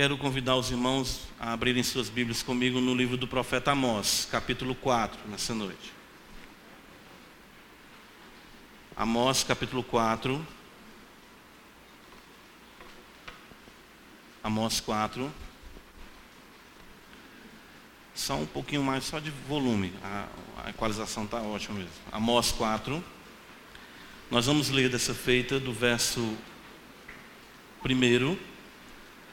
Quero convidar os irmãos a abrirem suas Bíblias comigo no livro do profeta Amós, capítulo 4, nessa noite. Amós, capítulo 4. Amós 4. Só um pouquinho mais, só de volume. A, a equalização está ótima mesmo. Amós 4. Nós vamos ler dessa feita do verso 1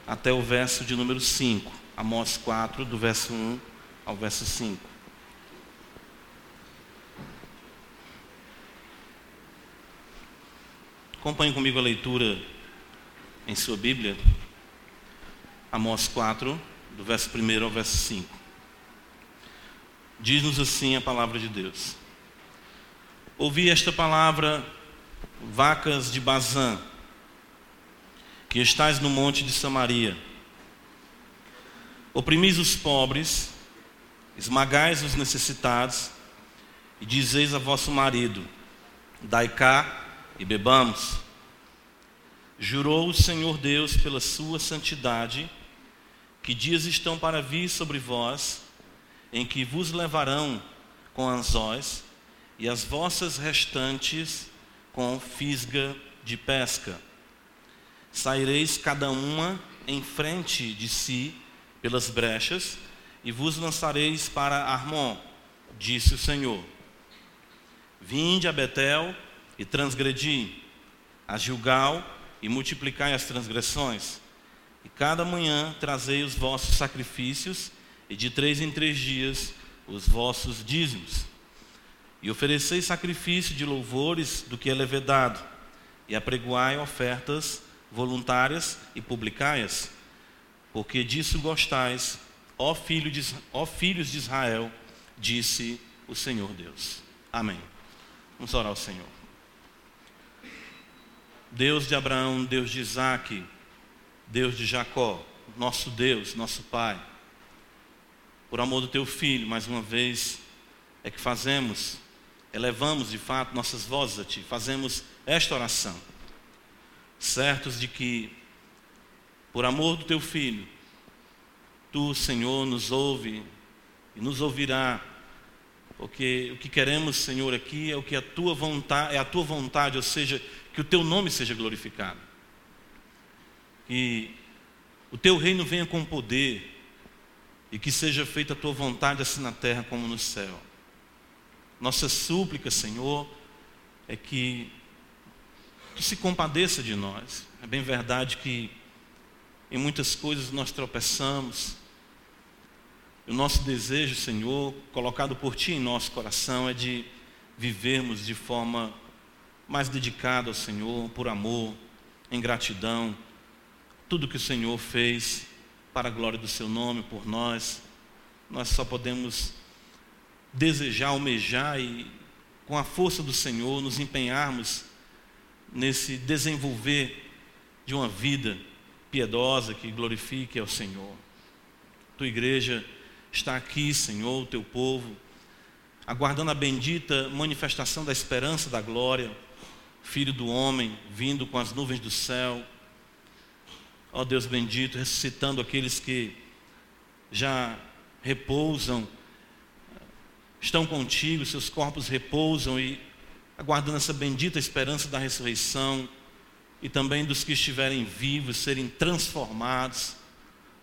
até o verso de número 5. Amós 4, do verso 1 ao verso 5. Acompanhe comigo a leitura em sua Bíblia. Amós 4, do verso 1 ao verso 5. Diz-nos assim a palavra de Deus. Ouvi esta palavra, vacas de Bazã, que estais no monte de Samaria. Oprimis os pobres, esmagais os necessitados, e dizeis a vosso marido: Dai cá e bebamos. Jurou o Senhor Deus pela sua santidade, que dias estão para vir sobre vós, em que vos levarão com anzóis, e as vossas restantes com fisga de pesca Saireis cada uma em frente de si pelas brechas, e vos lançareis para Armon, disse o Senhor. Vinde a Betel e transgredi, a Gilgal e multiplicai as transgressões. E cada manhã trazei os vossos sacrifícios, e de três em três dias os vossos dízimos. E ofereceis sacrifício de louvores do que é levedado, e apregoai ofertas voluntárias e publicaias, porque disso gostais, ó, filho de, ó filhos de Israel, disse o Senhor Deus. Amém. Vamos orar ao Senhor. Deus de Abraão, Deus de Isaac, Deus de Jacó, nosso Deus, nosso Pai, por amor do Teu Filho, mais uma vez, é que fazemos, elevamos de fato nossas vozes a Ti, fazemos esta oração certos de que, por amor do teu filho, tu, Senhor, nos ouve e nos ouvirá, porque o que queremos, Senhor, aqui é o que a tua vontade, é a tua vontade, ou seja, que o teu nome seja glorificado. Que o teu reino venha com poder e que seja feita a tua vontade assim na terra como no céu. Nossa súplica, Senhor, é que que se compadeça de nós. É bem verdade que em muitas coisas nós tropeçamos. O nosso desejo, Senhor, colocado por Ti em nosso coração, é de vivermos de forma mais dedicada ao Senhor, por amor, em gratidão. Tudo que o Senhor fez para a glória do Seu nome, por nós, nós só podemos desejar, almejar e, com a força do Senhor, nos empenharmos nesse desenvolver de uma vida piedosa que glorifique ao Senhor. Tua igreja está aqui, Senhor, o teu povo, aguardando a bendita manifestação da esperança da glória, Filho do homem, vindo com as nuvens do céu. Ó Deus bendito, ressuscitando aqueles que já repousam, estão contigo, seus corpos repousam e aguardando essa bendita esperança da ressurreição e também dos que estiverem vivos serem transformados,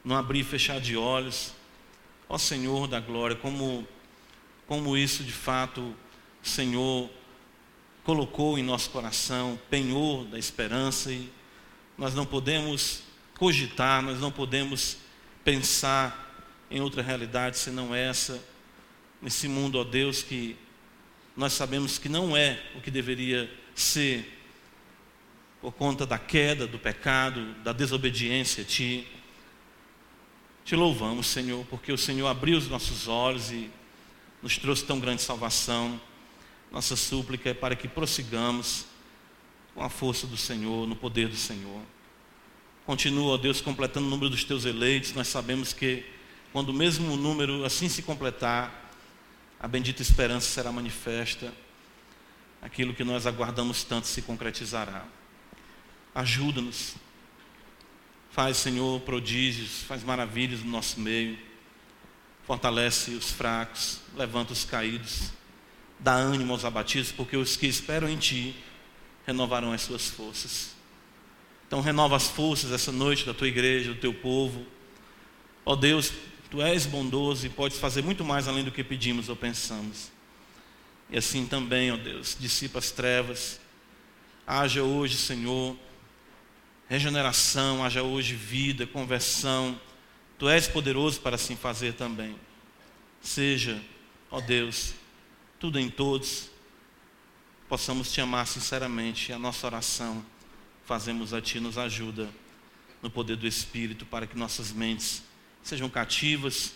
não abrir e fechar de olhos. Ó Senhor da glória, como, como isso de fato Senhor colocou em nosso coração, penhor da esperança e nós não podemos cogitar, nós não podemos pensar em outra realidade senão essa, nesse mundo, ó Deus, que nós sabemos que não é o que deveria ser, por conta da queda, do pecado, da desobediência a Ti. Te louvamos, Senhor, porque o Senhor abriu os nossos olhos e nos trouxe tão grande salvação. Nossa súplica é para que prossigamos com a força do Senhor, no poder do Senhor. Continua, ó Deus, completando o número dos teus eleitos. Nós sabemos que quando o mesmo número assim se completar, a bendita esperança será manifesta, aquilo que nós aguardamos tanto se concretizará. Ajuda-nos, Faz, Senhor, prodígios, faz maravilhas no nosso meio. Fortalece os fracos, levanta os caídos, dá ânimo aos abatidos, porque os que esperam em Ti renovarão as suas forças. Então, renova as forças essa noite da tua igreja, do teu povo. Ó Deus, Tu és bondoso e podes fazer muito mais além do que pedimos ou pensamos. E assim também, ó Deus, dissipa as trevas. Haja hoje, Senhor, regeneração, haja hoje vida, conversão. Tu és poderoso para assim fazer também. Seja, ó Deus, tudo em todos, possamos te amar sinceramente. A nossa oração fazemos a Ti, nos ajuda no poder do Espírito para que nossas mentes sejam cativas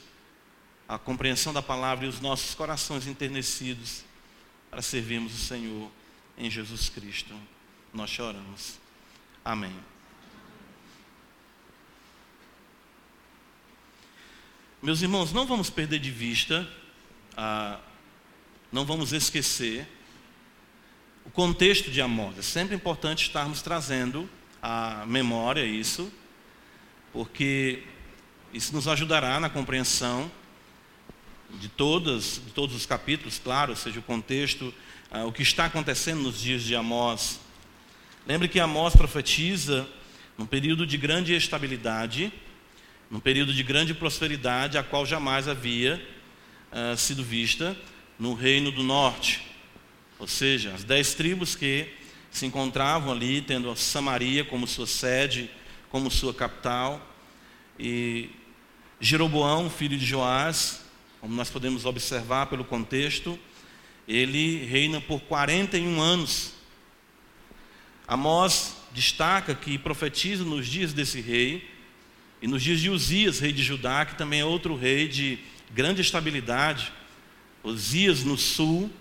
à compreensão da palavra e os nossos corações enternecidos para servirmos o Senhor em Jesus Cristo. Nós choramos. Amém. Meus irmãos, não vamos perder de vista, ah, não vamos esquecer o contexto de Amós. É sempre importante estarmos trazendo à memória isso, porque isso nos ajudará na compreensão de, todas, de todos os capítulos, claro, seja, o contexto, ah, o que está acontecendo nos dias de Amós. Lembre que Amós profetiza num período de grande estabilidade, num período de grande prosperidade, a qual jamais havia ah, sido vista no reino do norte. Ou seja, as dez tribos que se encontravam ali, tendo Samaria como sua sede, como sua capital, e Jeroboão, filho de Joás, como nós podemos observar pelo contexto, ele reina por 41 anos. Amós destaca que profetiza nos dias desse rei, e nos dias de Uzias, rei de Judá, que também é outro rei de grande estabilidade. Uzias no sul,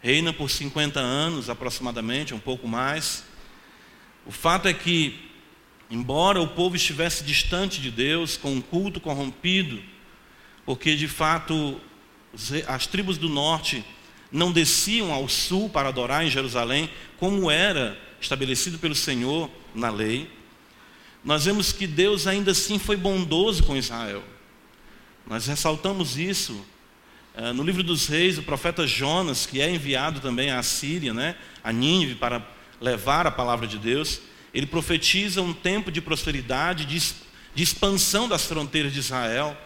reina por 50 anos aproximadamente, um pouco mais. O fato é que Embora o povo estivesse distante de Deus, com um culto corrompido, porque de fato as tribos do norte não desciam ao sul para adorar em Jerusalém, como era estabelecido pelo Senhor na lei, nós vemos que Deus ainda assim foi bondoso com Israel. Nós ressaltamos isso eh, no livro dos reis, o profeta Jonas, que é enviado também à Síria, né, a Nínive, para levar a palavra de Deus ele profetiza um tempo de prosperidade, de, de expansão das fronteiras de Israel,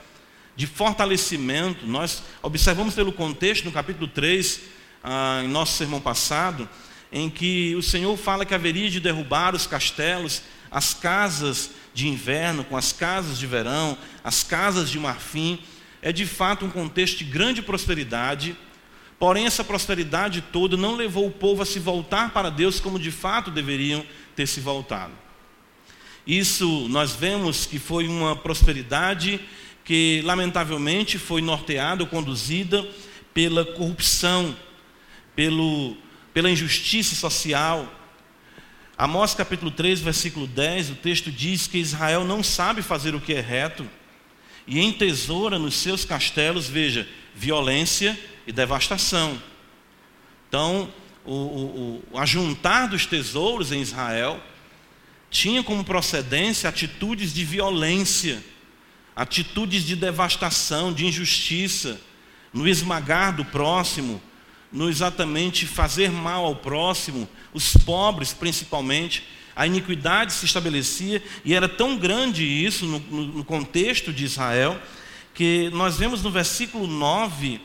de fortalecimento. Nós observamos pelo contexto, no capítulo 3, ah, em nosso sermão passado, em que o Senhor fala que haveria de derrubar os castelos, as casas de inverno com as casas de verão, as casas de marfim. É de fato um contexto de grande prosperidade, porém essa prosperidade toda não levou o povo a se voltar para Deus como de fato deveriam ter se voltado. Isso nós vemos que foi uma prosperidade que, lamentavelmente, foi norteada conduzida pela corrupção, pelo, pela injustiça social. Amós capítulo 3, versículo 10, o texto diz que Israel não sabe fazer o que é reto e entesoura nos seus castelos, veja, violência e devastação. Então, o, o, o ajuntar dos tesouros em Israel tinha como procedência atitudes de violência, atitudes de devastação, de injustiça, no esmagar do próximo, no exatamente fazer mal ao próximo, os pobres principalmente. A iniquidade se estabelecia e era tão grande isso no, no, no contexto de Israel, que nós vemos no versículo 9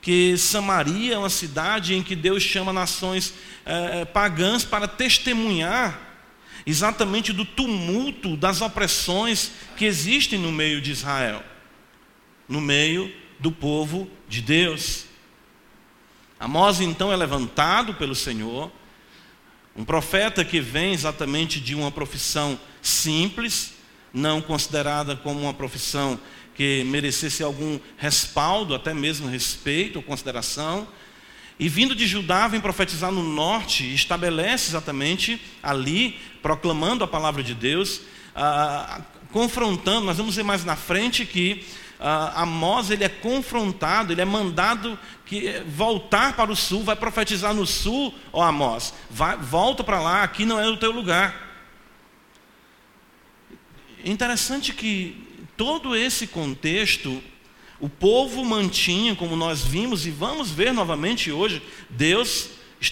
que Samaria é uma cidade em que Deus chama nações é, pagãs para testemunhar exatamente do tumulto, das opressões que existem no meio de Israel, no meio do povo de Deus. Amós então é levantado pelo Senhor, um profeta que vem exatamente de uma profissão simples, não considerada como uma profissão que merecesse algum respaldo, até mesmo respeito ou consideração. E vindo de Judá, vem profetizar no norte, estabelece exatamente ali, proclamando a palavra de Deus, ah, confrontando. Nós vamos ver mais na frente que ah, Amós ele é confrontado, ele é mandado que voltar para o sul, vai profetizar no sul, ó Amós, vai, volta para lá, aqui não é o teu lugar. interessante que todo esse contexto, o povo mantinha, como nós vimos e vamos ver novamente hoje, Deus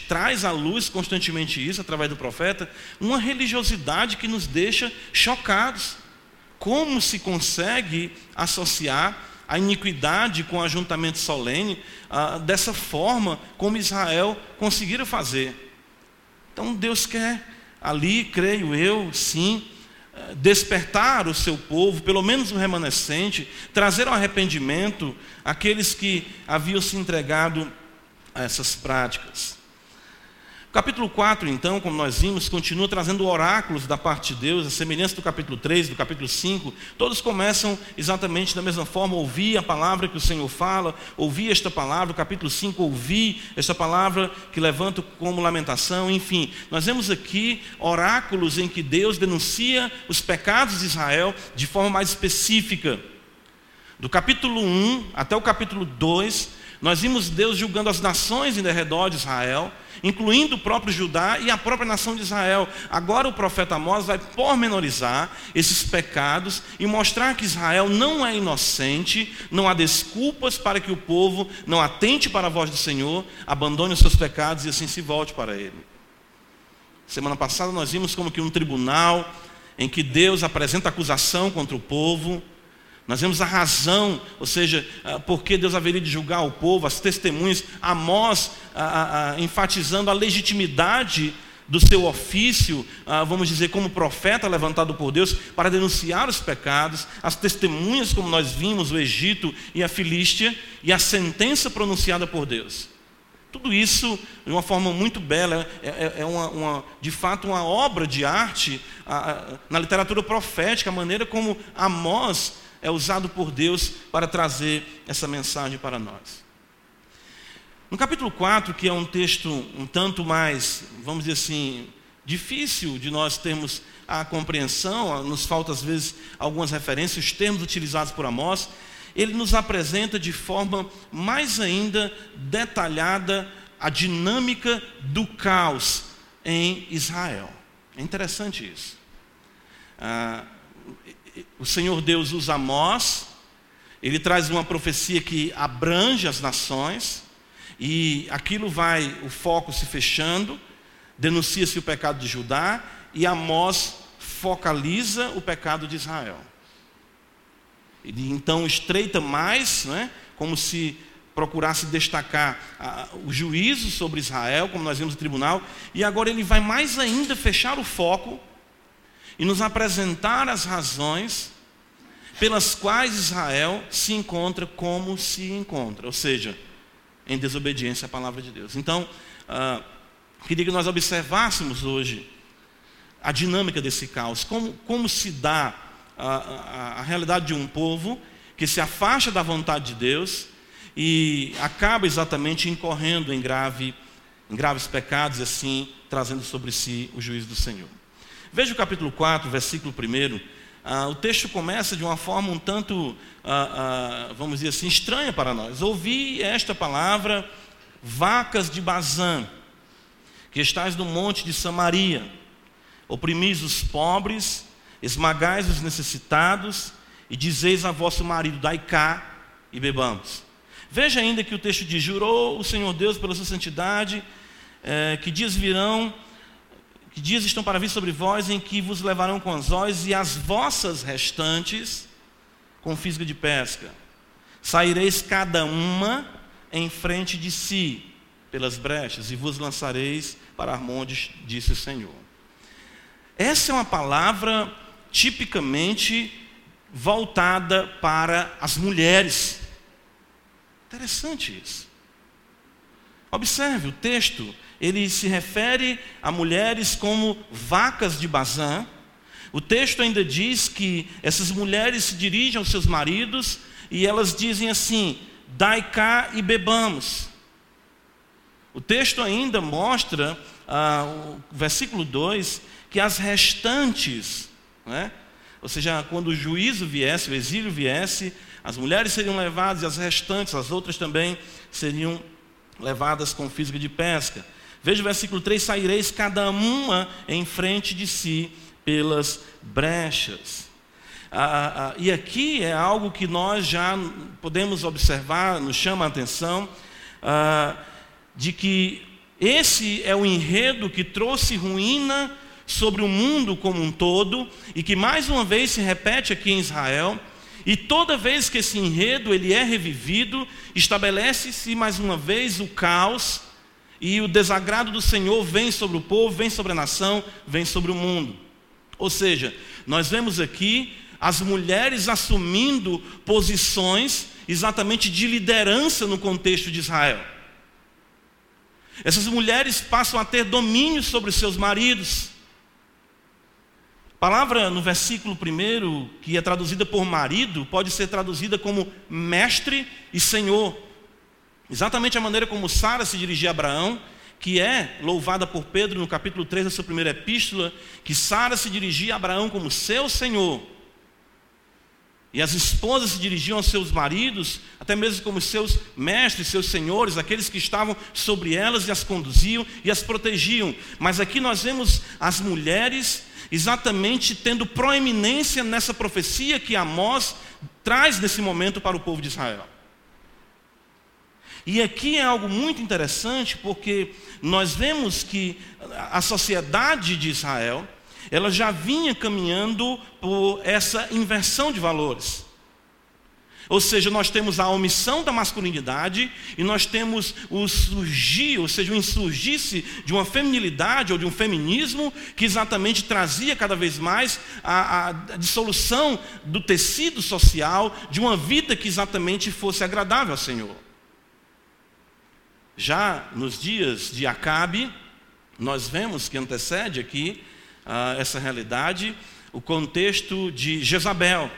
traz à luz constantemente isso através do profeta, uma religiosidade que nos deixa chocados. Como se consegue associar a iniquidade com o ajuntamento solene ah, dessa forma como Israel conseguiram fazer? Então Deus quer ali, creio eu, sim, despertar o seu povo, pelo menos o remanescente, trazer ao arrependimento aqueles que haviam se entregado a essas práticas capítulo 4, então, como nós vimos, continua trazendo oráculos da parte de Deus, a semelhança do capítulo 3, do capítulo 5. Todos começam exatamente da mesma forma, ouvir a palavra que o Senhor fala, ouvir esta palavra, o capítulo 5, ouvir esta palavra que levanta como lamentação, enfim. Nós vemos aqui oráculos em que Deus denuncia os pecados de Israel de forma mais específica. Do capítulo 1 até o capítulo 2, nós vimos Deus julgando as nações em derredor de Israel, incluindo o próprio Judá e a própria nação de Israel. Agora o profeta Amós vai pormenorizar esses pecados e mostrar que Israel não é inocente, não há desculpas para que o povo não atente para a voz do Senhor, abandone os seus pecados e assim se volte para ele. Semana passada nós vimos como que um tribunal em que Deus apresenta acusação contra o povo, nós vemos a razão, ou seja, ah, por que Deus haveria de julgar o povo, as testemunhas, Amós a, a, a, enfatizando a legitimidade do seu ofício, ah, vamos dizer, como profeta levantado por Deus para denunciar os pecados, as testemunhas, como nós vimos, o Egito e a Filístia, e a sentença pronunciada por Deus. Tudo isso de uma forma muito bela, é, é, é uma, uma, de fato uma obra de arte na literatura profética, a maneira como Amós é usado por Deus para trazer essa mensagem para nós. No capítulo 4, que é um texto um tanto mais, vamos dizer assim, difícil de nós termos a compreensão, nos falta às vezes algumas referências, os termos utilizados por Amós, ele nos apresenta de forma mais ainda detalhada a dinâmica do caos em Israel. É interessante isso. Ah, o Senhor Deus usa Amós, ele traz uma profecia que abrange as nações, e aquilo vai, o foco se fechando, denuncia-se o pecado de Judá, e Amós focaliza o pecado de Israel. Ele então estreita mais, né, como se procurasse destacar ah, o juízo sobre Israel, como nós vimos no tribunal, e agora ele vai mais ainda fechar o foco e nos apresentar as razões pelas quais Israel se encontra como se encontra, ou seja, em desobediência à palavra de Deus. Então, ah, queria que nós observássemos hoje a dinâmica desse caos, como, como se dá a, a, a realidade de um povo que se afasta da vontade de Deus e acaba exatamente incorrendo em, grave, em graves pecados, assim, trazendo sobre si o juízo do Senhor. Veja o capítulo 4, versículo 1. Ah, o texto começa de uma forma um tanto, ah, ah, vamos dizer assim, estranha para nós. Ouvi esta palavra, vacas de Bazã, que estais no monte de Samaria, oprimis os pobres, esmagais os necessitados, e dizeis a vosso marido, dai cá e bebamos. Veja ainda que o texto diz: Jurou o Senhor Deus pela sua santidade, eh, que dias virão que dias estão para vir sobre vós em que vos levarão com anzóis e as vossas restantes com física de pesca. Saireis cada uma em frente de si pelas brechas e vos lançareis para Armondes, disse o Senhor. Essa é uma palavra tipicamente voltada para as mulheres. Interessante isso. Observe o texto ele se refere a mulheres como vacas de Bazã. O texto ainda diz que essas mulheres se dirigem aos seus maridos e elas dizem assim: dai cá e bebamos. O texto ainda mostra, ah, o versículo 2, que as restantes, né, ou seja, quando o juízo viesse, o exílio viesse, as mulheres seriam levadas e as restantes, as outras também, seriam levadas com física de pesca. Veja o versículo 3: saireis cada uma em frente de si pelas brechas. Ah, ah, e aqui é algo que nós já podemos observar, nos chama a atenção, ah, de que esse é o enredo que trouxe ruína sobre o mundo como um todo e que mais uma vez se repete aqui em Israel. E toda vez que esse enredo ele é revivido, estabelece-se mais uma vez o caos e o desagrado do Senhor vem sobre o povo, vem sobre a nação, vem sobre o mundo. Ou seja, nós vemos aqui as mulheres assumindo posições exatamente de liderança no contexto de Israel. Essas mulheres passam a ter domínio sobre seus maridos. A palavra no versículo primeiro, que é traduzida por marido, pode ser traduzida como mestre e senhor. Exatamente a maneira como Sara se dirigia a Abraão, que é louvada por Pedro no capítulo 3 da sua primeira epístola, que Sara se dirigia a Abraão como seu senhor. E as esposas se dirigiam aos seus maridos, até mesmo como seus mestres, seus senhores, aqueles que estavam sobre elas e as conduziam e as protegiam. Mas aqui nós vemos as mulheres exatamente tendo proeminência nessa profecia que Amós traz nesse momento para o povo de Israel. E aqui é algo muito interessante porque nós vemos que a sociedade de Israel, ela já vinha caminhando por essa inversão de valores. Ou seja, nós temos a omissão da masculinidade e nós temos o surgir, ou seja, o insurgir-se de uma feminilidade ou de um feminismo que exatamente trazia cada vez mais a, a, dissolução do tecido social de uma vida que exatamente fosse agradável ao Senhor. Já nos dias de Acabe, nós vemos que antecede aqui uh, essa realidade, o contexto de Jezabel.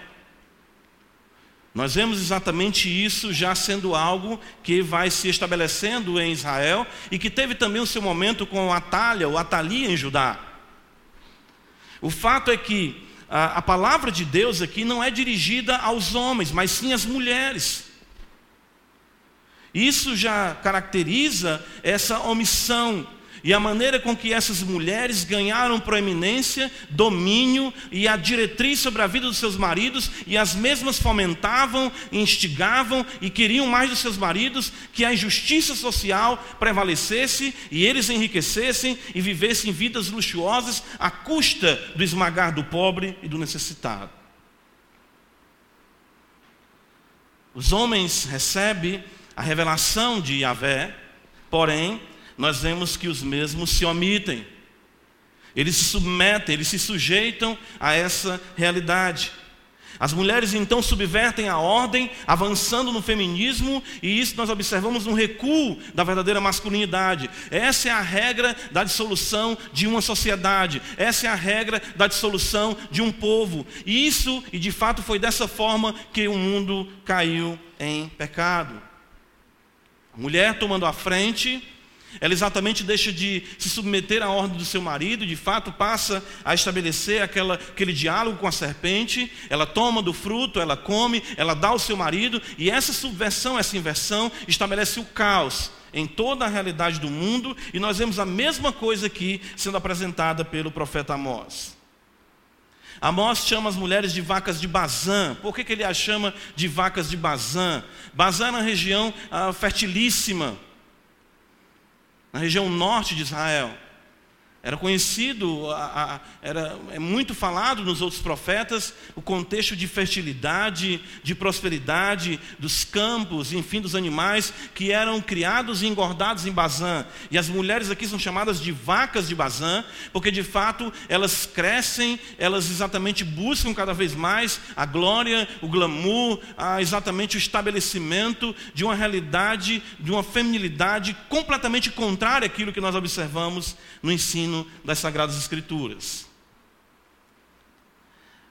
Nós vemos exatamente isso já sendo algo que vai se estabelecendo em Israel e que teve também o seu momento com Atalha, ou Atalia em Judá. O fato é que a, a palavra de Deus aqui não é dirigida aos homens, mas sim às mulheres. Isso já caracteriza essa omissão e a maneira com que essas mulheres ganharam proeminência, domínio e a diretriz sobre a vida dos seus maridos, e as mesmas fomentavam, instigavam e queriam mais dos seus maridos que a injustiça social prevalecesse e eles enriquecessem e vivessem vidas luxuosas à custa do esmagar do pobre e do necessitado. Os homens recebem a revelação de Yahvé, porém, nós vemos que os mesmos se omitem. Eles se submetem, eles se sujeitam a essa realidade. As mulheres então subvertem a ordem, avançando no feminismo, e isso nós observamos um recuo da verdadeira masculinidade. Essa é a regra da dissolução de uma sociedade, essa é a regra da dissolução de um povo. E isso, e de fato foi dessa forma que o mundo caiu em pecado. Mulher tomando a frente, ela exatamente deixa de se submeter à ordem do seu marido, de fato passa a estabelecer aquela, aquele diálogo com a serpente, ela toma do fruto, ela come, ela dá ao seu marido, e essa subversão, essa inversão, estabelece o caos em toda a realidade do mundo, e nós vemos a mesma coisa aqui sendo apresentada pelo profeta Amós. Amós chama as mulheres de vacas de Bazã. Por que, que ele as chama de vacas de Bazã? Bazã é uma região ah, fertilíssima na região norte de Israel. Era conhecido, a, a, era é muito falado nos outros profetas o contexto de fertilidade, de prosperidade dos campos, enfim, dos animais que eram criados e engordados em Bazã. E as mulheres aqui são chamadas de vacas de Bazã, porque de fato elas crescem, elas exatamente buscam cada vez mais a glória, o glamour, a, exatamente o estabelecimento de uma realidade, de uma feminilidade completamente contrária àquilo que nós observamos no ensino ensino das Sagradas Escrituras.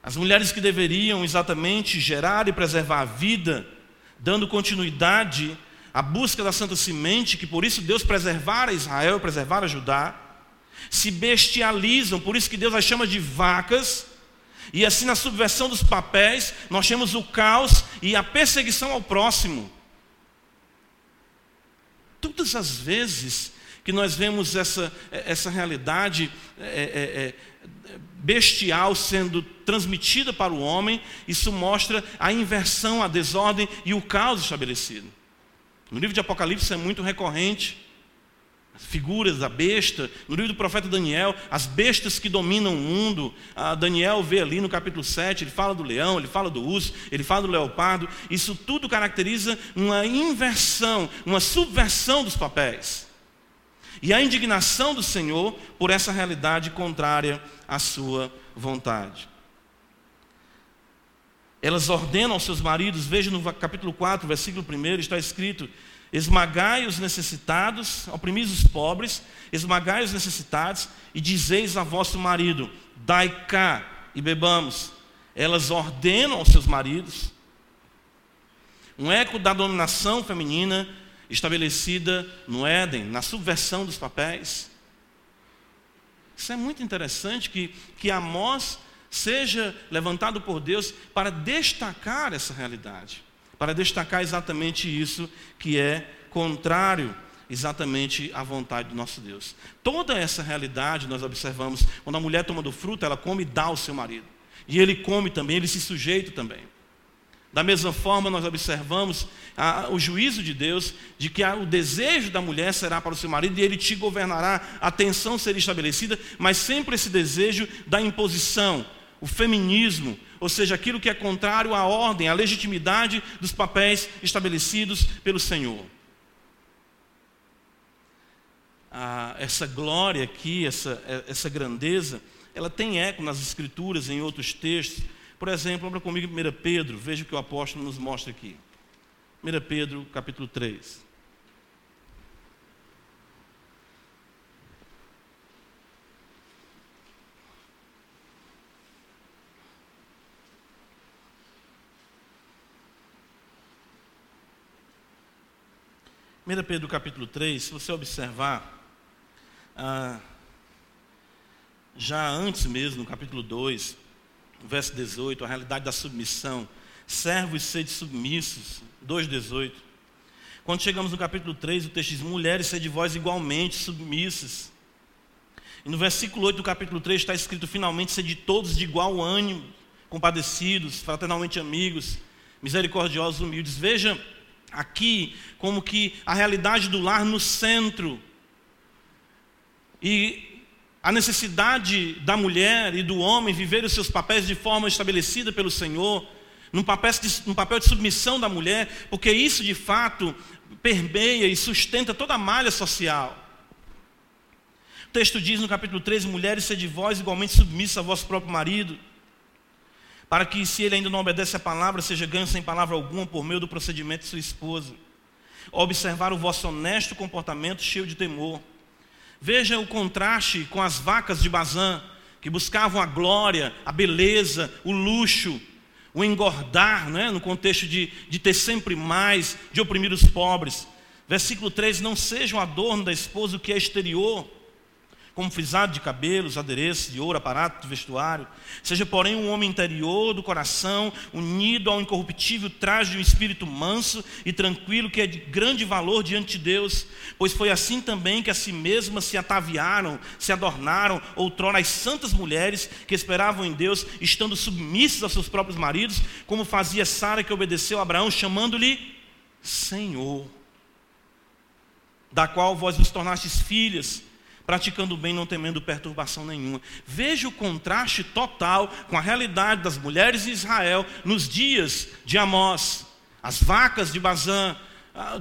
As mulheres que deveriam exatamente gerar e preservar a vida, dando continuidade à busca da Santa Semente, que por isso Deus preservara Israel, preservara Judá, se bestializam, por isso que Deus as chama de vacas, e assim na subversão dos papéis, nós temos o caos e a perseguição ao próximo. Todas as vezes que nós vemos essa, essa realidade é, é, é, bestial sendo transmitida para o homem, isso mostra a inversão, a desordem e o caos estabelecido. No livro de Apocalipse é muito recorrente as figuras da besta. No livro do profeta Daniel, as bestas que dominam o mundo. Ah, Daniel vê ali no capítulo 7, ele fala do leão, ele fala do urso, ele fala do leopardo. Isso tudo caracteriza uma inversão, uma subversão dos papéis. E a indignação do Senhor por essa realidade contrária à sua vontade. Elas ordenam aos seus maridos, veja no capítulo 4, versículo 1, está escrito: Esmagai os necessitados, oprimis os pobres, esmagai os necessitados, e dizeis a vosso marido: Dai cá e bebamos. Elas ordenam aos seus maridos. Um eco da dominação feminina estabelecida no Éden, na subversão dos papéis. Isso é muito interessante que, que Amós seja levantado por Deus para destacar essa realidade, para destacar exatamente isso que é contrário exatamente à vontade do nosso Deus. Toda essa realidade nós observamos, quando a mulher toma do fruto, ela come e dá ao seu marido. E ele come também, ele se sujeita também. Da mesma forma, nós observamos a, o juízo de Deus de que a, o desejo da mulher será para o seu marido e ele te governará, a tensão será estabelecida, mas sempre esse desejo da imposição, o feminismo, ou seja, aquilo que é contrário à ordem, à legitimidade dos papéis estabelecidos pelo Senhor. Ah, essa glória aqui, essa, essa grandeza, ela tem eco nas Escrituras, em outros textos. Por exemplo, abra comigo 1 Pedro, veja o que o apóstolo nos mostra aqui. 1 Pedro, capítulo 3. Primeira Pedro capítulo 3, se você observar, ah, já antes mesmo, no capítulo 2, verso 18, a realidade da submissão. Servos sede submissos, 2,18. Quando chegamos no capítulo 3, o texto diz: Mulheres, sede vós igualmente submissas. E no versículo 8 do capítulo 3 está escrito: Finalmente, sede todos de igual ânimo, compadecidos, fraternalmente amigos, misericordiosos, humildes. Veja aqui como que a realidade do lar no centro. E a necessidade da mulher e do homem viver os seus papéis de forma estabelecida pelo Senhor, num papel, de, num papel de submissão da mulher, porque isso de fato permeia e sustenta toda a malha social. O texto diz no capítulo 13: Mulheres, sede vós igualmente submissas a vosso próprio marido, para que, se ele ainda não obedece a palavra, seja ganho sem palavra alguma por meio do procedimento de sua esposa. Observar o vosso honesto comportamento cheio de temor Veja o contraste com as vacas de Bazã, que buscavam a glória, a beleza, o luxo, o engordar, né? no contexto de, de ter sempre mais, de oprimir os pobres. Versículo 3: Não seja um adorno da esposa o que é exterior, como frisado de cabelos, adereços de ouro, aparato de vestuário. Seja, porém, um homem interior do coração, unido ao incorruptível traje de um espírito manso e tranquilo, que é de grande valor diante de Deus. Pois foi assim também que a si mesmas se ataviaram, se adornaram, outrora as santas mulheres que esperavam em Deus, estando submissas aos seus próprios maridos, como fazia Sara que obedeceu a Abraão, chamando-lhe Senhor, da qual vós vos tornastes filhas praticando bem, não temendo perturbação nenhuma. Veja o contraste total com a realidade das mulheres de Israel nos dias de Amós. As vacas de Bazã,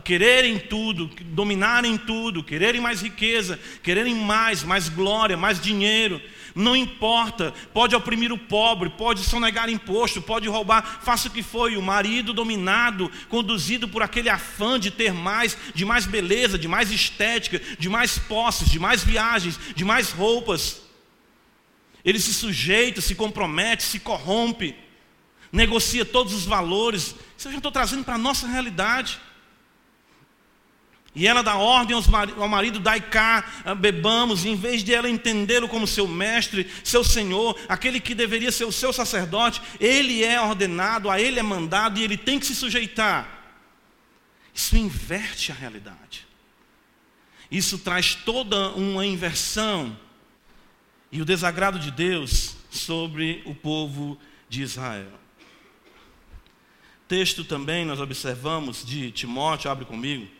quererem tudo, dominarem tudo, quererem mais riqueza, quererem mais, mais glória, mais dinheiro, não importa, pode oprimir o pobre, pode sonegar imposto, pode roubar, faça o que foi, o marido dominado, conduzido por aquele afã de ter mais, de mais beleza, de mais estética, de mais posses, de mais viagens, de mais roupas. Ele se sujeita, se compromete, se corrompe, negocia todos os valores. Isso eu já estou trazendo para a nossa realidade. E ela dá ordem ao marido, dai cá, ah, bebamos, e em vez de ela entendê-lo como seu mestre, seu senhor, aquele que deveria ser o seu sacerdote, ele é ordenado, a ele é mandado e ele tem que se sujeitar. Isso inverte a realidade. Isso traz toda uma inversão. E o desagrado de Deus sobre o povo de Israel. Texto também nós observamos de Timóteo, abre comigo,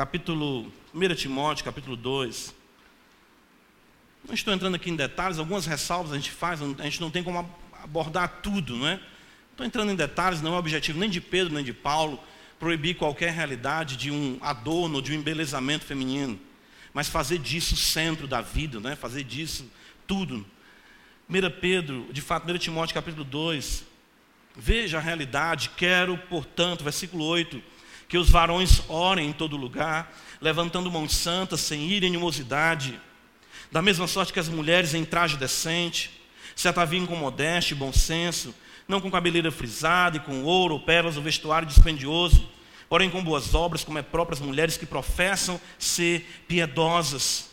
capítulo 1 Timóteo, capítulo 2. Não estou entrando aqui em detalhes, algumas ressalvas a gente faz, a gente não tem como abordar tudo, não é? Estou entrando em detalhes, não é objetivo nem de Pedro nem de Paulo proibir qualquer realidade de um adorno, de um embelezamento feminino, mas fazer disso o centro da vida, né? fazer disso tudo. 1 Pedro, de fato, 1 Timóteo capítulo 2, veja a realidade, quero, portanto, versículo 8, que os varões orem em todo lugar, levantando mãos santas, sem ira e animosidade, da mesma sorte que as mulheres em traje decente, se atavinham com modéstia e bom senso, não com cabeleira frisada e com ouro ou pérolas ou vestuário dispendioso, porém com boas obras, como é próprias mulheres que professam ser piedosas.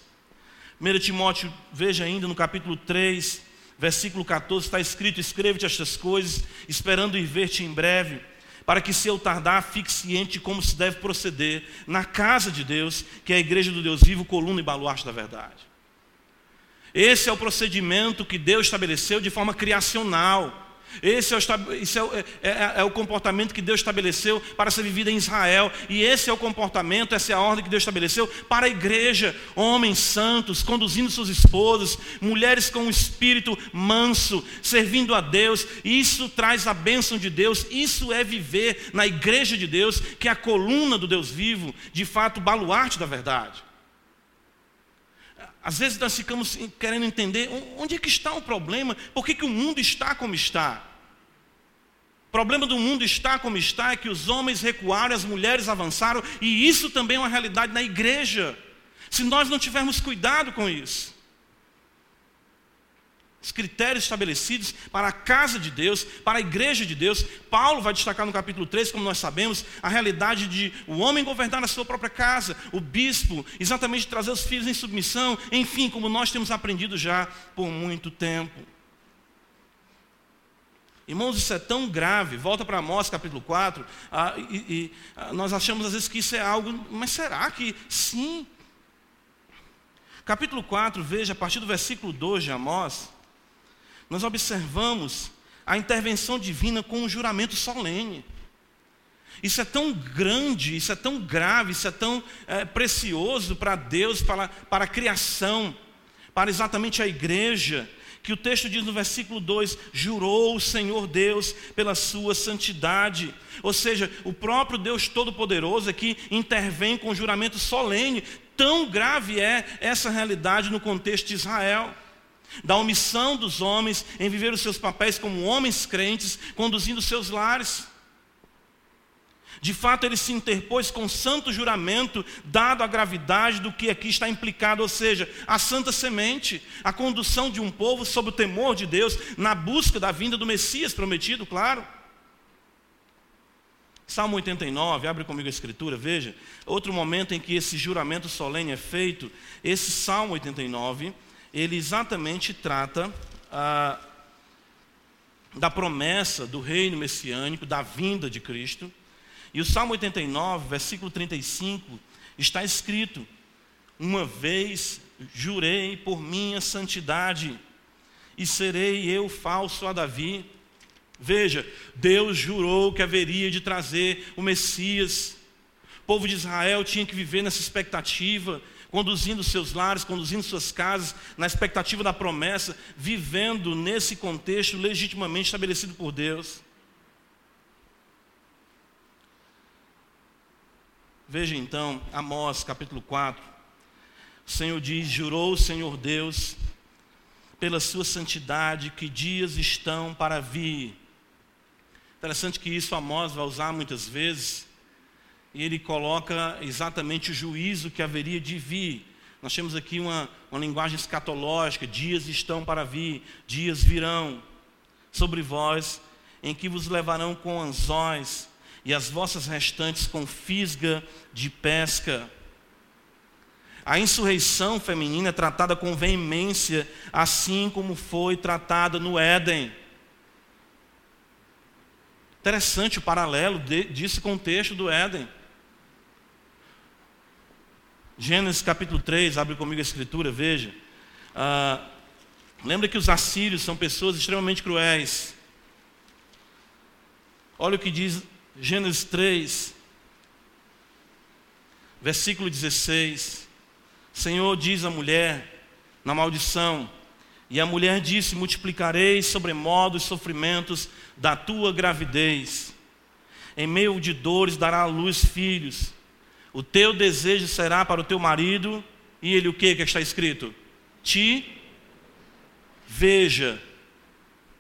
1 Timóteo, veja ainda no capítulo 3, versículo 14, está escrito: Escreve-te estas coisas, esperando ir ver-te em breve, para que, se eu tardar, fique ciente como se deve proceder na casa de Deus, que é a igreja do Deus vivo, coluna e baluarte da verdade. Esse é o procedimento que Deus estabeleceu de forma criacional. Esse, é o, esse é, o, é, é, é o, comportamento que Deus estabeleceu para ser vivido em Israel. E esse é o comportamento, essa é a ordem que Deus estabeleceu para a igreja. Homens santos, conduzindo suas esposas, mulheres com um espírito manso, servindo a Deus. Isso traz a bênção de Deus. Isso é viver na igreja de Deus, que é a coluna do Deus vivo, de fato, baluarte da verdade. Às vezes nós ficamos querendo entender onde é que está o problema, por que, que o mundo está como está. O problema do mundo está como está é que os homens recuaram, as mulheres avançaram, e isso também é uma realidade na igreja. Se nós não tivermos cuidado com isso, os critérios estabelecidos para a casa de Deus, para a igreja de Deus. Paulo vai destacar no capítulo 3, como nós sabemos, a realidade de o homem governar a sua própria casa, o bispo, exatamente trazer os filhos em submissão, enfim, como nós temos aprendido já por muito tempo. Irmãos, isso é tão grave, volta para Amós capítulo 4, ah, e, e ah, nós achamos às vezes que isso é algo, mas será que sim? Capítulo 4, veja, a partir do versículo 2 de Amós, nós observamos a intervenção divina com um juramento solene. Isso é tão grande, isso é tão grave, isso é tão é, precioso para Deus, para, para a criação, para exatamente a igreja, que o texto diz no versículo 2: jurou o Senhor Deus pela sua santidade. Ou seja, o próprio Deus Todo-Poderoso aqui intervém com juramento solene. Tão grave é essa realidade no contexto de Israel da omissão dos homens em viver os seus papéis como homens crentes, conduzindo seus lares. De fato, ele se interpôs com santo juramento, dado a gravidade do que aqui está implicado, ou seja, a santa semente, a condução de um povo sob o temor de Deus, na busca da vinda do Messias prometido, claro. Salmo 89, abre comigo a escritura, veja, outro momento em que esse juramento solene é feito, esse Salmo 89 ele exatamente trata ah, da promessa do reino messiânico, da vinda de Cristo. E o Salmo 89, versículo 35, está escrito: Uma vez jurei por minha santidade, e serei eu falso a Davi. Veja, Deus jurou que haveria de trazer o Messias. O povo de Israel tinha que viver nessa expectativa conduzindo seus lares, conduzindo suas casas, na expectativa da promessa, vivendo nesse contexto legitimamente estabelecido por Deus. Veja então, Amós capítulo 4. O Senhor diz: Jurou o Senhor Deus, pela sua santidade, que dias estão para vir. Interessante que isso Amós vai usar muitas vezes e ele coloca exatamente o juízo que haveria de vir. Nós temos aqui uma, uma linguagem escatológica: dias estão para vir, dias virão sobre vós, em que vos levarão com anzóis, e as vossas restantes com fisga de pesca. A insurreição feminina é tratada com veemência, assim como foi tratada no Éden. Interessante o paralelo de, disso com o texto do Éden. Gênesis capítulo 3, abre comigo a escritura, veja. Ah, Lembra que os assírios são pessoas extremamente cruéis. Olha o que diz Gênesis 3, versículo 16. Senhor diz à mulher, na maldição, e a mulher disse: Multiplicarei sobremodo os sofrimentos da tua gravidez. Em meio de dores dará à luz filhos. O teu desejo será para o teu marido, e ele o que que está escrito? Ti veja.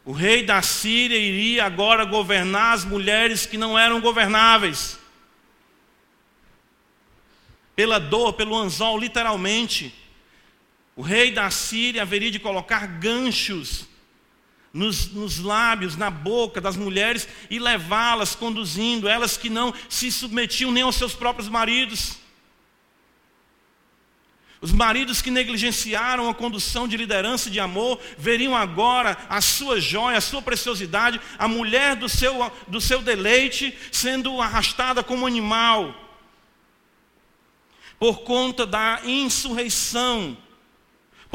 O rei da Síria iria agora governar as mulheres que não eram governáveis. Pela dor, pelo anzol, literalmente. O rei da Síria haveria de colocar ganchos nos, nos, lábios, na boca das mulheres e levá-las conduzindo, elas que não se submetiam nem aos seus próprios maridos. Os maridos que negligenciaram a condução de liderança e de amor, veriam agora a sua joia, a sua preciosidade, a mulher do seu, do seu deleite sendo arrastada como animal, por conta da insurreição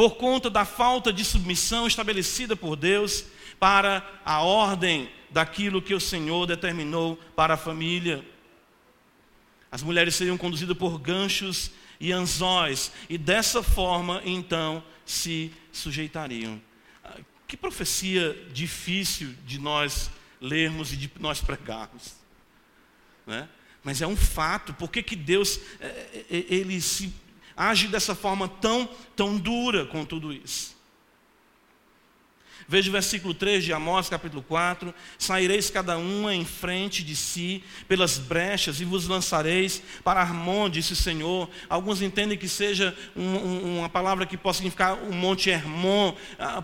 por conta da falta de submissão estabelecida por Deus para a ordem daquilo que o Senhor determinou para a família. As mulheres seriam conduzidas por ganchos e anzóis, e dessa forma então se sujeitariam. Que profecia difícil de nós lermos e de nós pregarmos. Né? Mas é um fato, por que, Deus é, é, ele se age dessa forma tão, tão dura com tudo isso. Veja o versículo 3 de Amós, capítulo 4: Saireis cada uma em frente de si pelas brechas e vos lançareis para Armon, disse o Senhor. Alguns entendem que seja um, um, uma palavra que possa significar o monte Hermon,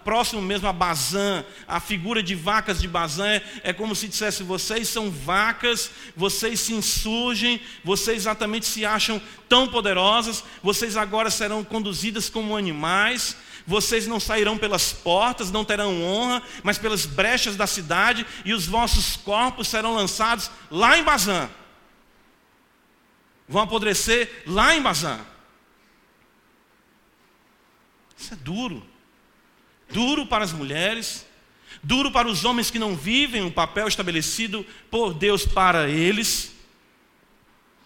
próximo mesmo a Bazã. A figura de vacas de Bazã é, é como se dissesse: vocês são vacas, vocês se insurgem, vocês exatamente se acham tão poderosas, vocês agora serão conduzidas como animais vocês não sairão pelas portas, não terão honra, mas pelas brechas da cidade, e os vossos corpos serão lançados lá em Bazã. Vão apodrecer lá em Bazã. Isso é duro. Duro para as mulheres, duro para os homens que não vivem o papel estabelecido por Deus para eles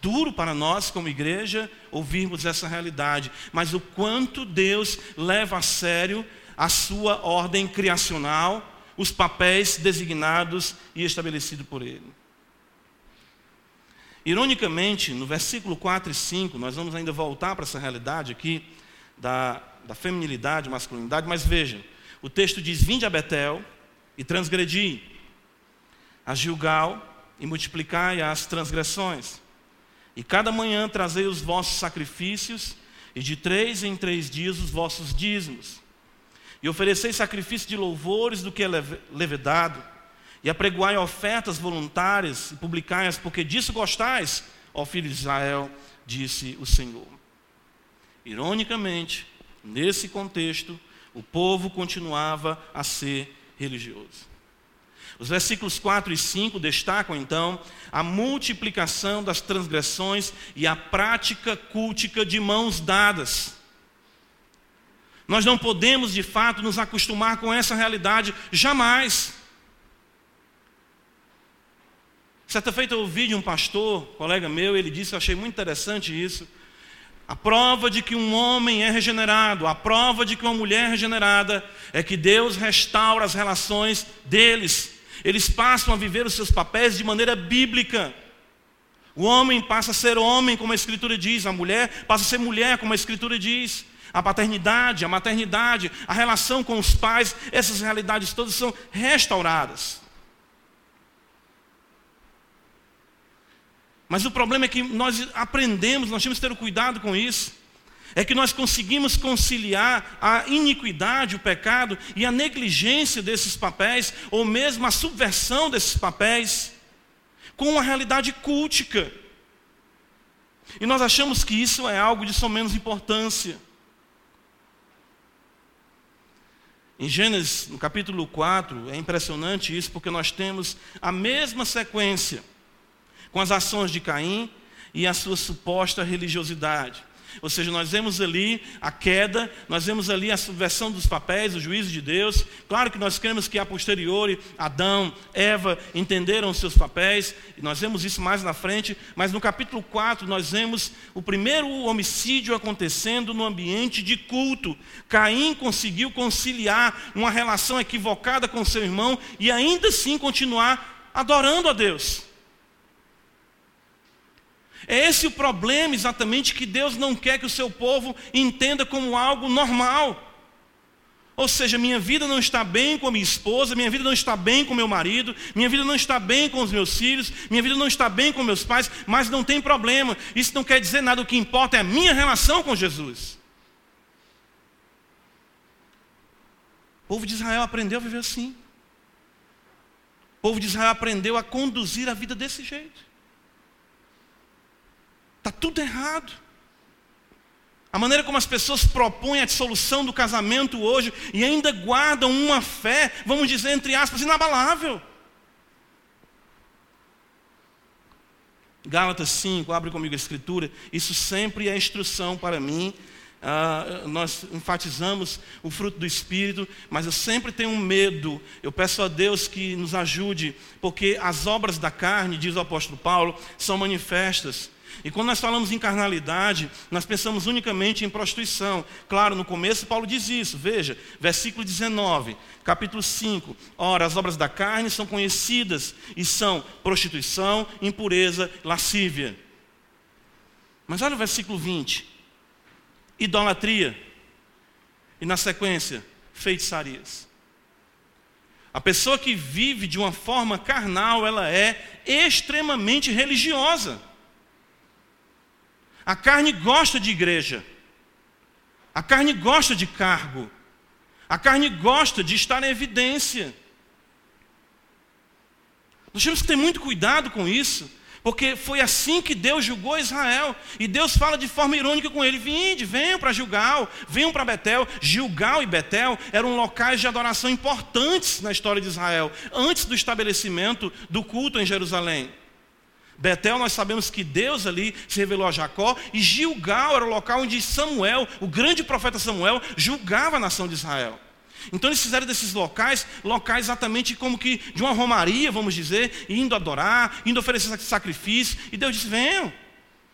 duro para nós, como igreja, ouvirmos essa realidade, mas o quanto Deus leva a sério a sua ordem criacional, os papéis designados e estabelecidos por Ele. Ironicamente, no versículo 4 e 5, nós vamos ainda voltar para essa realidade aqui, da, da feminilidade, masculinidade, mas veja, o texto diz: Vinde a Betel e transgredi a Gilgal e multiplicai as transgressões. E cada manhã trazei os vossos sacrifícios, e de três em três dias os vossos dízimos. E oferecei sacrifício de louvores do que é levedado, e apregoai ofertas voluntárias, e publicai-as, porque disso gostais, ó filho de Israel, disse o Senhor. Ironicamente, nesse contexto, o povo continuava a ser religioso. Os versículos 4 e 5 destacam então a multiplicação das transgressões e a prática cultica de mãos dadas. Nós não podemos de fato nos acostumar com essa realidade, jamais. Certa feita eu ouvi de um pastor, colega meu, ele disse, eu achei muito interessante isso. A prova de que um homem é regenerado, a prova de que uma mulher é regenerada, é que Deus restaura as relações deles eles passam a viver os seus papéis de maneira bíblica. O homem passa a ser homem, como a Escritura diz, a mulher passa a ser mulher, como a Escritura diz. A paternidade, a maternidade, a relação com os pais, essas realidades todas são restauradas. Mas o problema é que nós aprendemos, nós temos que ter cuidado com isso é que nós conseguimos conciliar a iniquidade, o pecado e a negligência desses papéis, ou mesmo a subversão desses papéis, com uma realidade cultica. E nós achamos que isso é algo de só menos importância. Em Gênesis, no capítulo 4, é impressionante isso, porque nós temos a mesma sequência com as ações de Caim e a sua suposta religiosidade. Ou seja, nós vemos ali a queda, nós vemos ali a subversão dos papéis, o juízo de Deus. Claro que nós cremos que a posteriori, Adão, Eva entenderam os seus papéis, e nós vemos isso mais na frente, mas no capítulo 4 nós vemos o primeiro homicídio acontecendo no ambiente de culto. Caim conseguiu conciliar uma relação equivocada com seu irmão e ainda assim continuar adorando a Deus. É esse o problema exatamente que Deus não quer que o seu povo entenda como algo normal. Ou seja, minha vida não está bem com a minha esposa, minha vida não está bem com meu marido, minha vida não está bem com os meus filhos, minha vida não está bem com meus pais, mas não tem problema. Isso não quer dizer nada, o que importa é a minha relação com Jesus. O povo de Israel aprendeu a viver assim. O povo de Israel aprendeu a conduzir a vida desse jeito. Está tudo errado. A maneira como as pessoas propõem a dissolução do casamento hoje e ainda guardam uma fé, vamos dizer entre aspas, inabalável. Gálatas 5, abre comigo a escritura. Isso sempre é instrução para mim. Uh, nós enfatizamos o fruto do Espírito, mas eu sempre tenho um medo. Eu peço a Deus que nos ajude, porque as obras da carne, diz o apóstolo Paulo, são manifestas. E quando nós falamos em carnalidade, nós pensamos unicamente em prostituição. Claro, no começo Paulo diz isso, veja, versículo 19, capítulo 5. Ora, as obras da carne são conhecidas e são prostituição, impureza, lascívia. Mas olha o versículo 20: idolatria. E na sequência, feitiçarias. A pessoa que vive de uma forma carnal, ela é extremamente religiosa. A carne gosta de igreja. A carne gosta de cargo. A carne gosta de estar em evidência. Nós temos que ter muito cuidado com isso, porque foi assim que Deus julgou Israel. E Deus fala de forma irônica com ele: Vinde, venham para Gilgal, venham para Betel. Gilgal e Betel eram locais de adoração importantes na história de Israel, antes do estabelecimento do culto em Jerusalém. Betel, nós sabemos que Deus ali se revelou a Jacó, e Gilgal era o local onde Samuel, o grande profeta Samuel, julgava a nação de Israel. Então eles fizeram desses locais, locais exatamente como que de uma romaria, vamos dizer, indo adorar, indo oferecer sacrifício. E Deus disse: venham,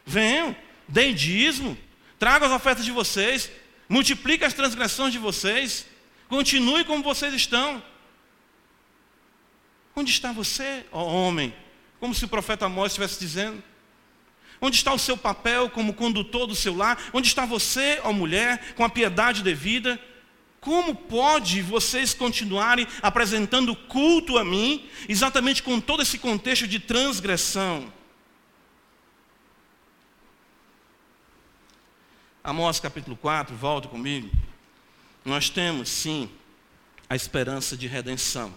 venham, deem dízimo, tragam as ofertas de vocês, multipliquem as transgressões de vocês, continue como vocês estão. Onde está você, ó homem? Como se o profeta Amós estivesse dizendo. Onde está o seu papel como condutor do seu lar? Onde está você, ó mulher, com a piedade devida? Como pode vocês continuarem apresentando culto a mim, exatamente com todo esse contexto de transgressão? Amós capítulo 4, volta comigo. Nós temos, sim, a esperança de redenção.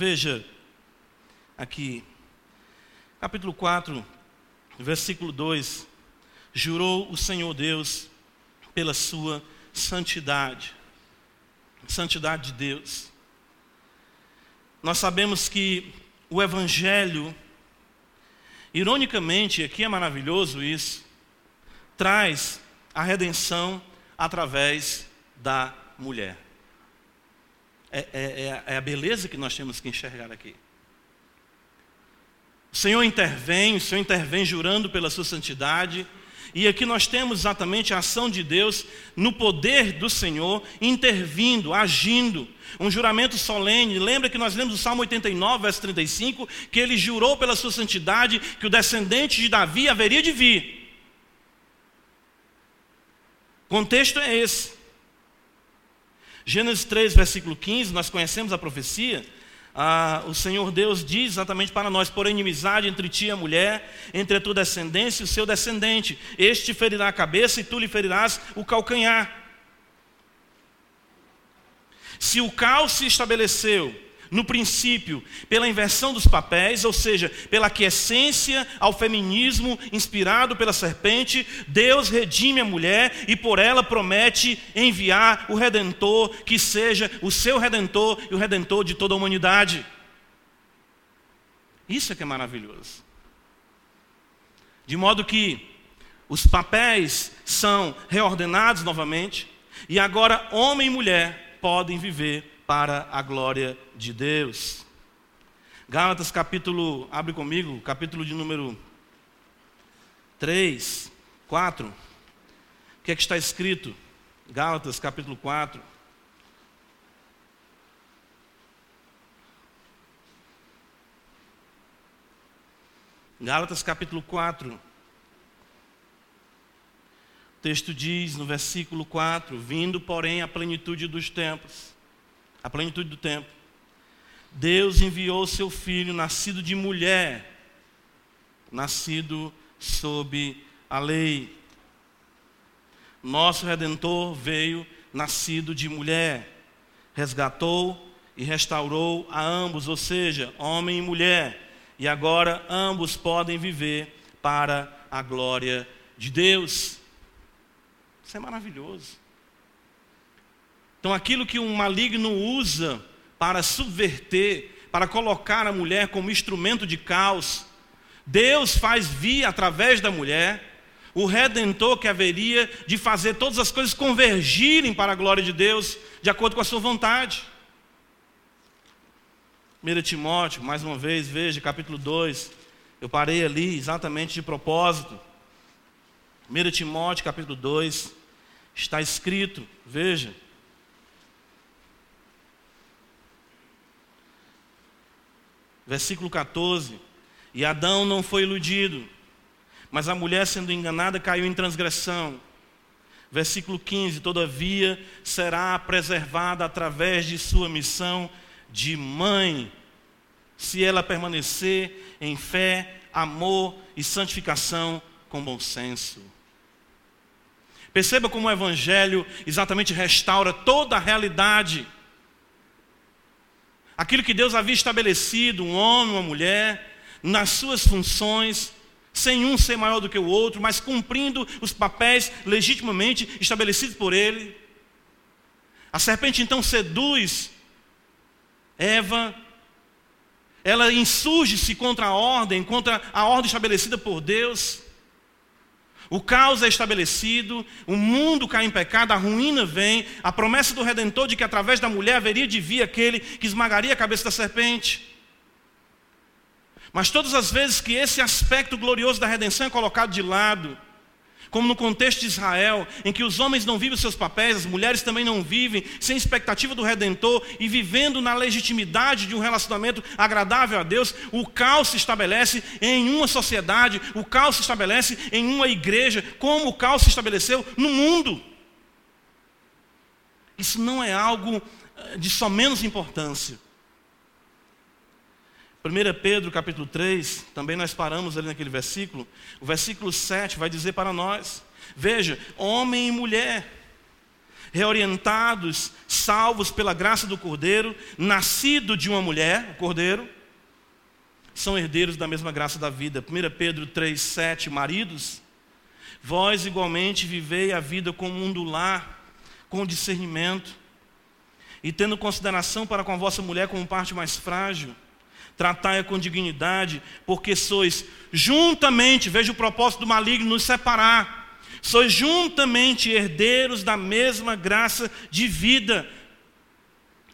Veja aqui, capítulo 4, versículo 2: Jurou o Senhor Deus pela sua santidade, santidade de Deus. Nós sabemos que o Evangelho, ironicamente, aqui é maravilhoso isso, traz a redenção através da mulher. É, é, é, é a beleza que nós temos que enxergar aqui. O Senhor intervém, o Senhor intervém jurando pela sua santidade. E aqui nós temos exatamente a ação de Deus no poder do Senhor, intervindo, agindo. Um juramento solene. Lembra que nós lemos o Salmo 89, verso 35, que ele jurou pela sua santidade que o descendente de Davi haveria de vir. O contexto é esse. Gênesis 3, versículo 15, nós conhecemos a profecia. Ah, o Senhor Deus diz exatamente para nós: por inimizade entre ti e a mulher, entre a tua descendência e o seu descendente. Este te ferirá a cabeça e tu lhe ferirás o calcanhar. Se o caos se estabeleceu no princípio, pela inversão dos papéis, ou seja, pela aquiescência ao feminismo inspirado pela serpente, Deus redime a mulher e por ela promete enviar o redentor, que seja o seu redentor e o redentor de toda a humanidade. Isso é que é maravilhoso. De modo que os papéis são reordenados novamente, e agora homem e mulher podem viver para a glória de Deus. Gálatas capítulo, abre comigo, capítulo de número 3, 4. O que é que está escrito? Gálatas capítulo 4. Gálatas capítulo 4. O texto diz no versículo 4: Vindo, porém, a plenitude dos tempos, a plenitude do tempo, Deus enviou seu filho, nascido de mulher, nascido sob a lei. Nosso redentor veio nascido de mulher, resgatou e restaurou a ambos, ou seja, homem e mulher e agora ambos podem viver para a glória de Deus. Isso é maravilhoso. Então, aquilo que um maligno usa para subverter, para colocar a mulher como instrumento de caos, Deus faz vir através da mulher o redentor que haveria de fazer todas as coisas convergirem para a glória de Deus, de acordo com a sua vontade. 1 Timóteo, mais uma vez, veja, capítulo 2. Eu parei ali exatamente de propósito. 1 Timóteo, capítulo 2, está escrito, veja. Versículo 14: E Adão não foi iludido, mas a mulher, sendo enganada, caiu em transgressão. Versículo 15: Todavia será preservada através de sua missão de mãe, se ela permanecer em fé, amor e santificação com bom senso. Perceba como o Evangelho exatamente restaura toda a realidade. Aquilo que Deus havia estabelecido, um homem, uma mulher, nas suas funções, sem um ser maior do que o outro, mas cumprindo os papéis legitimamente estabelecidos por ele. A serpente então seduz Eva, ela insurge-se contra a ordem, contra a ordem estabelecida por Deus. O caos é estabelecido, o mundo cai em pecado, a ruína vem, a promessa do Redentor de que através da mulher haveria de vir aquele que esmagaria a cabeça da serpente. Mas todas as vezes que esse aspecto glorioso da redenção é colocado de lado, como no contexto de Israel, em que os homens não vivem os seus papéis, as mulheres também não vivem, sem expectativa do redentor e vivendo na legitimidade de um relacionamento agradável a Deus, o caos se estabelece em uma sociedade, o caos se estabelece em uma igreja, como o caos se estabeleceu no mundo. Isso não é algo eh, de só menos importância. 1 Pedro capítulo 3, também nós paramos ali naquele versículo. O versículo 7 vai dizer para nós: Veja, homem e mulher, reorientados, salvos pela graça do Cordeiro, nascido de uma mulher, o Cordeiro, são herdeiros da mesma graça da vida. 1 Pedro 3, 7, maridos, vós igualmente vivei a vida como um do lar, com discernimento, e tendo consideração para com a vossa mulher como parte mais frágil tratai-a com dignidade, porque sois juntamente, veja o propósito do maligno nos separar, sois juntamente herdeiros da mesma graça de vida.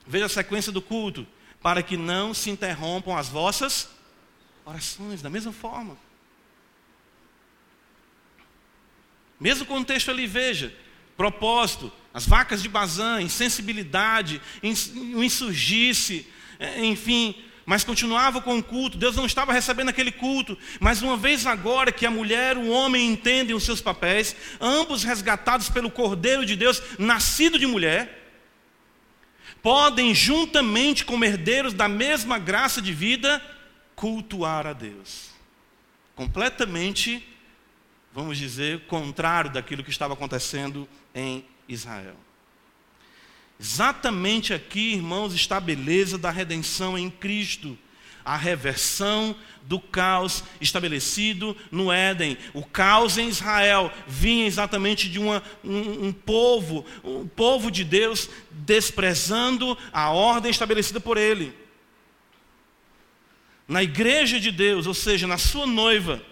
Veja a sequência do culto, para que não se interrompam as vossas orações, da mesma forma. Mesmo contexto ali, veja, propósito, as vacas de Bazã, insensibilidade, o insurgisse, é, enfim, mas continuava com o culto, Deus não estava recebendo aquele culto, mas uma vez agora que a mulher e o homem entendem os seus papéis, ambos resgatados pelo Cordeiro de Deus, nascido de mulher, podem juntamente como herdeiros da mesma graça de vida, cultuar a Deus. Completamente, vamos dizer, contrário daquilo que estava acontecendo em Israel. Exatamente aqui, irmãos, está a beleza da redenção em Cristo. A reversão do caos estabelecido no Éden. O caos em Israel vinha exatamente de uma, um, um povo, um povo de Deus desprezando a ordem estabelecida por ele. na igreja de Deus, ou seja, na sua noiva,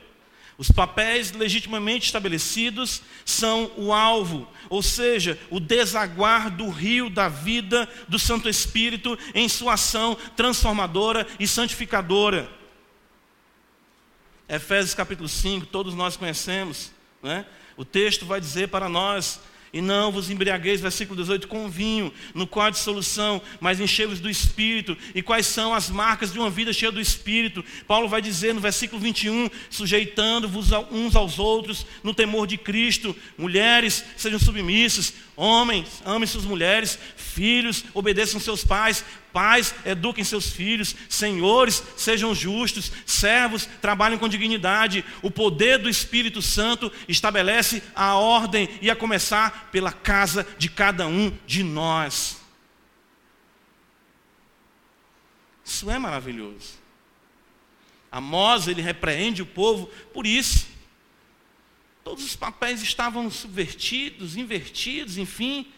os papéis legitimamente estabelecidos são o alvo, ou seja, o desaguar do rio da vida do Santo Espírito em sua ação transformadora e santificadora. Efésios capítulo 5, todos nós conhecemos, né? o texto vai dizer para nós e não vos embriagueis, versículo 18, com vinho, no qual há dissolução, mas enchei-vos do Espírito. E quais são as marcas de uma vida cheia do Espírito? Paulo vai dizer no versículo 21, sujeitando-vos uns aos outros no temor de Cristo. Mulheres, sejam submissas. Homens, amem suas mulheres. Filhos, obedeçam seus pais. Pais, eduquem seus filhos. Senhores, sejam justos. Servos, trabalhem com dignidade. O poder do Espírito Santo estabelece a ordem e a começar pela casa de cada um de nós. Isso é maravilhoso. Amós, ele repreende o povo por isso. Todos os papéis estavam subvertidos, invertidos, enfim.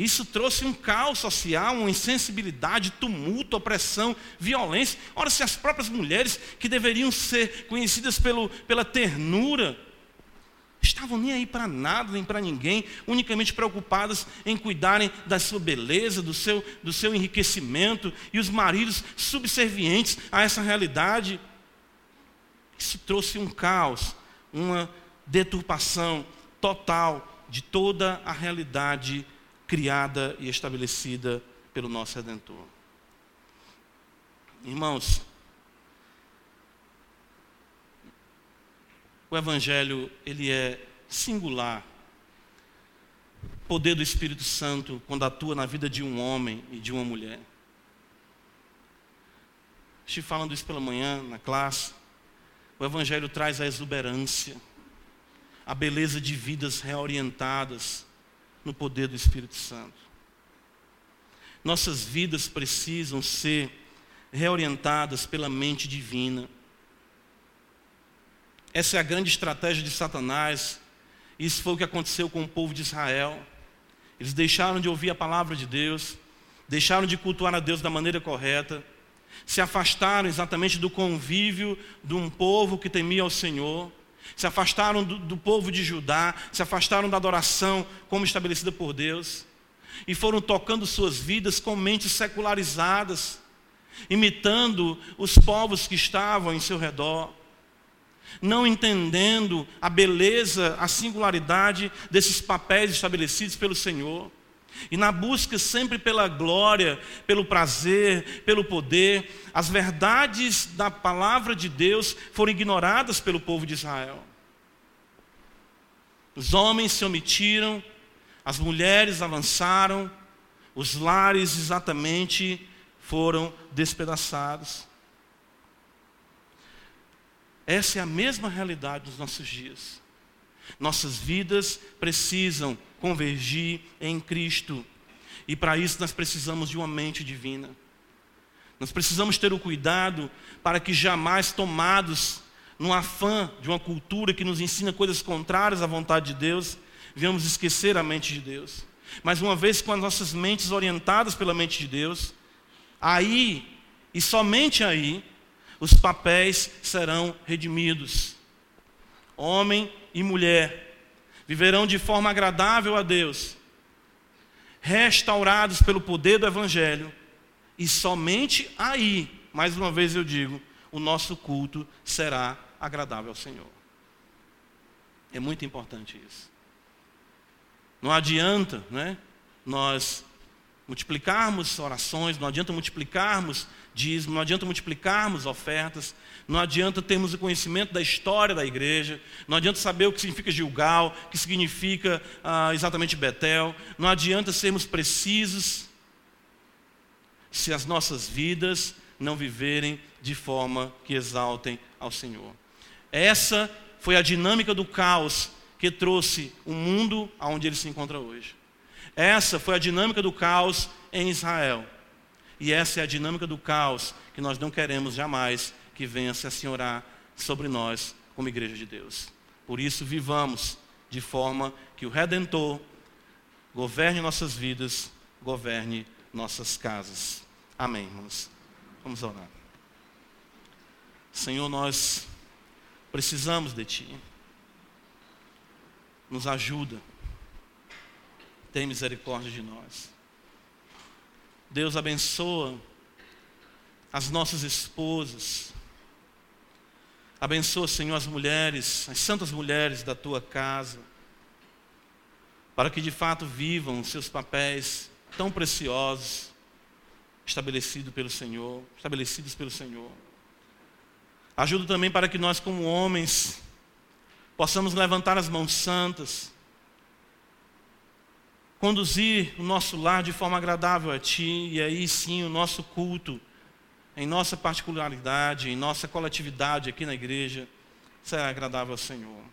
Isso trouxe um caos social, uma insensibilidade, tumulto, opressão, violência. Ora, se as próprias mulheres, que deveriam ser conhecidas pelo, pela ternura, estavam nem aí para nada, nem para ninguém, unicamente preocupadas em cuidarem da sua beleza, do seu, do seu enriquecimento, e os maridos subservientes a essa realidade. Isso trouxe um caos, uma deturpação total de toda a realidade criada e estabelecida pelo nosso Redentor. Irmãos, o Evangelho, ele é singular. O poder do Espírito Santo, quando atua na vida de um homem e de uma mulher. Estive falando isso pela manhã na classe. O Evangelho traz a exuberância, a beleza de vidas reorientadas, no poder do Espírito Santo. Nossas vidas precisam ser reorientadas pela mente divina. Essa é a grande estratégia de Satanás. Isso foi o que aconteceu com o povo de Israel. Eles deixaram de ouvir a palavra de Deus, deixaram de cultuar a Deus da maneira correta, se afastaram exatamente do convívio de um povo que temia ao Senhor se afastaram do, do, povo de Judá, se afastaram da adoração como estabelecida por Deus, e foram tocando suas vidas com mentes secularizadas, imitando os povos que estavam em seu redor, não entendendo a beleza, a singularidade desses papéis estabelecidos pelo Senhor. E na busca sempre pela glória, pelo prazer, pelo poder, as verdades da palavra de Deus foram ignoradas pelo povo de Israel. Os homens se omitiram, as mulheres avançaram, os lares exatamente foram despedaçados. Essa é a mesma realidade dos nossos dias. Nossas vidas precisam convergir em Cristo. E para isso nós precisamos de uma mente divina. Nós precisamos ter o cuidado para que jamais tomados no afã de uma cultura que nos ensina coisas contrárias à vontade de Deus, venhamos esquecer a mente de Deus. Mas uma vez com as nossas mentes orientadas pela mente de Deus, aí e somente aí os papéis serão redimidos. Homem e mulher viverão de forma agradável a Deus, restaurados pelo poder do Evangelho, e somente aí, mais uma vez eu digo, o nosso culto será agradável ao Senhor. É muito importante isso. Não adianta, né? Nós multiplicarmos orações, não adianta multiplicarmos dízimo, não adianta multiplicarmos ofertas, não adianta termos o conhecimento da história da igreja, não adianta saber o que significa Gilgal, o que significa ah, exatamente Betel, não adianta sermos precisos se as nossas vidas não viverem de forma que exaltem ao Senhor. Essa foi a dinâmica do caos que trouxe o mundo aonde ele se encontra hoje. Essa foi a dinâmica do caos em Israel. E essa é a dinâmica do caos que nós não queremos jamais que venha se assenhorar sobre nós como igreja de Deus. Por isso, vivamos de forma que o Redentor governe nossas vidas, governe nossas casas. Amém, irmãos. Vamos orar. Senhor, nós precisamos de Ti. Nos ajuda. Tem misericórdia de nós. Deus abençoa as nossas esposas. Abençoa, Senhor, as mulheres, as santas mulheres da tua casa, para que de fato vivam seus papéis tão preciosos, estabelecidos pelo Senhor, estabelecidos pelo Senhor. Ajuda também para que nós, como homens, possamos levantar as mãos santas, conduzir o nosso lar de forma agradável a Ti, e aí sim o nosso culto em nossa particularidade, em nossa coletividade aqui na igreja, será agradável ao Senhor.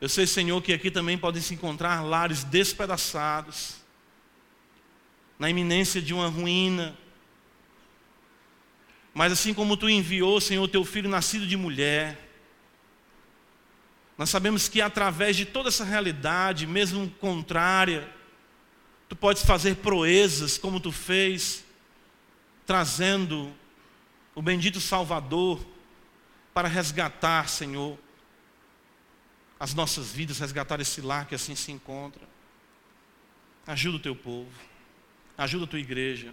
Eu sei, Senhor, que aqui também podem se encontrar lares despedaçados, na iminência de uma ruína. Mas assim como tu enviou, Senhor, teu filho nascido de mulher, nós sabemos que através de toda essa realidade, mesmo contrária, tu podes fazer proezas como tu fez trazendo o bendito Salvador para resgatar, Senhor, as nossas vidas, resgatar esse lar que assim se encontra. Ajuda o teu povo, ajuda a tua igreja,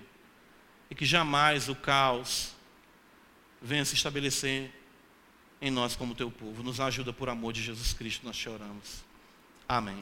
e que jamais o caos venha se estabelecer em nós como teu povo. Nos ajuda por amor de Jesus Cristo, nós choramos. Amém.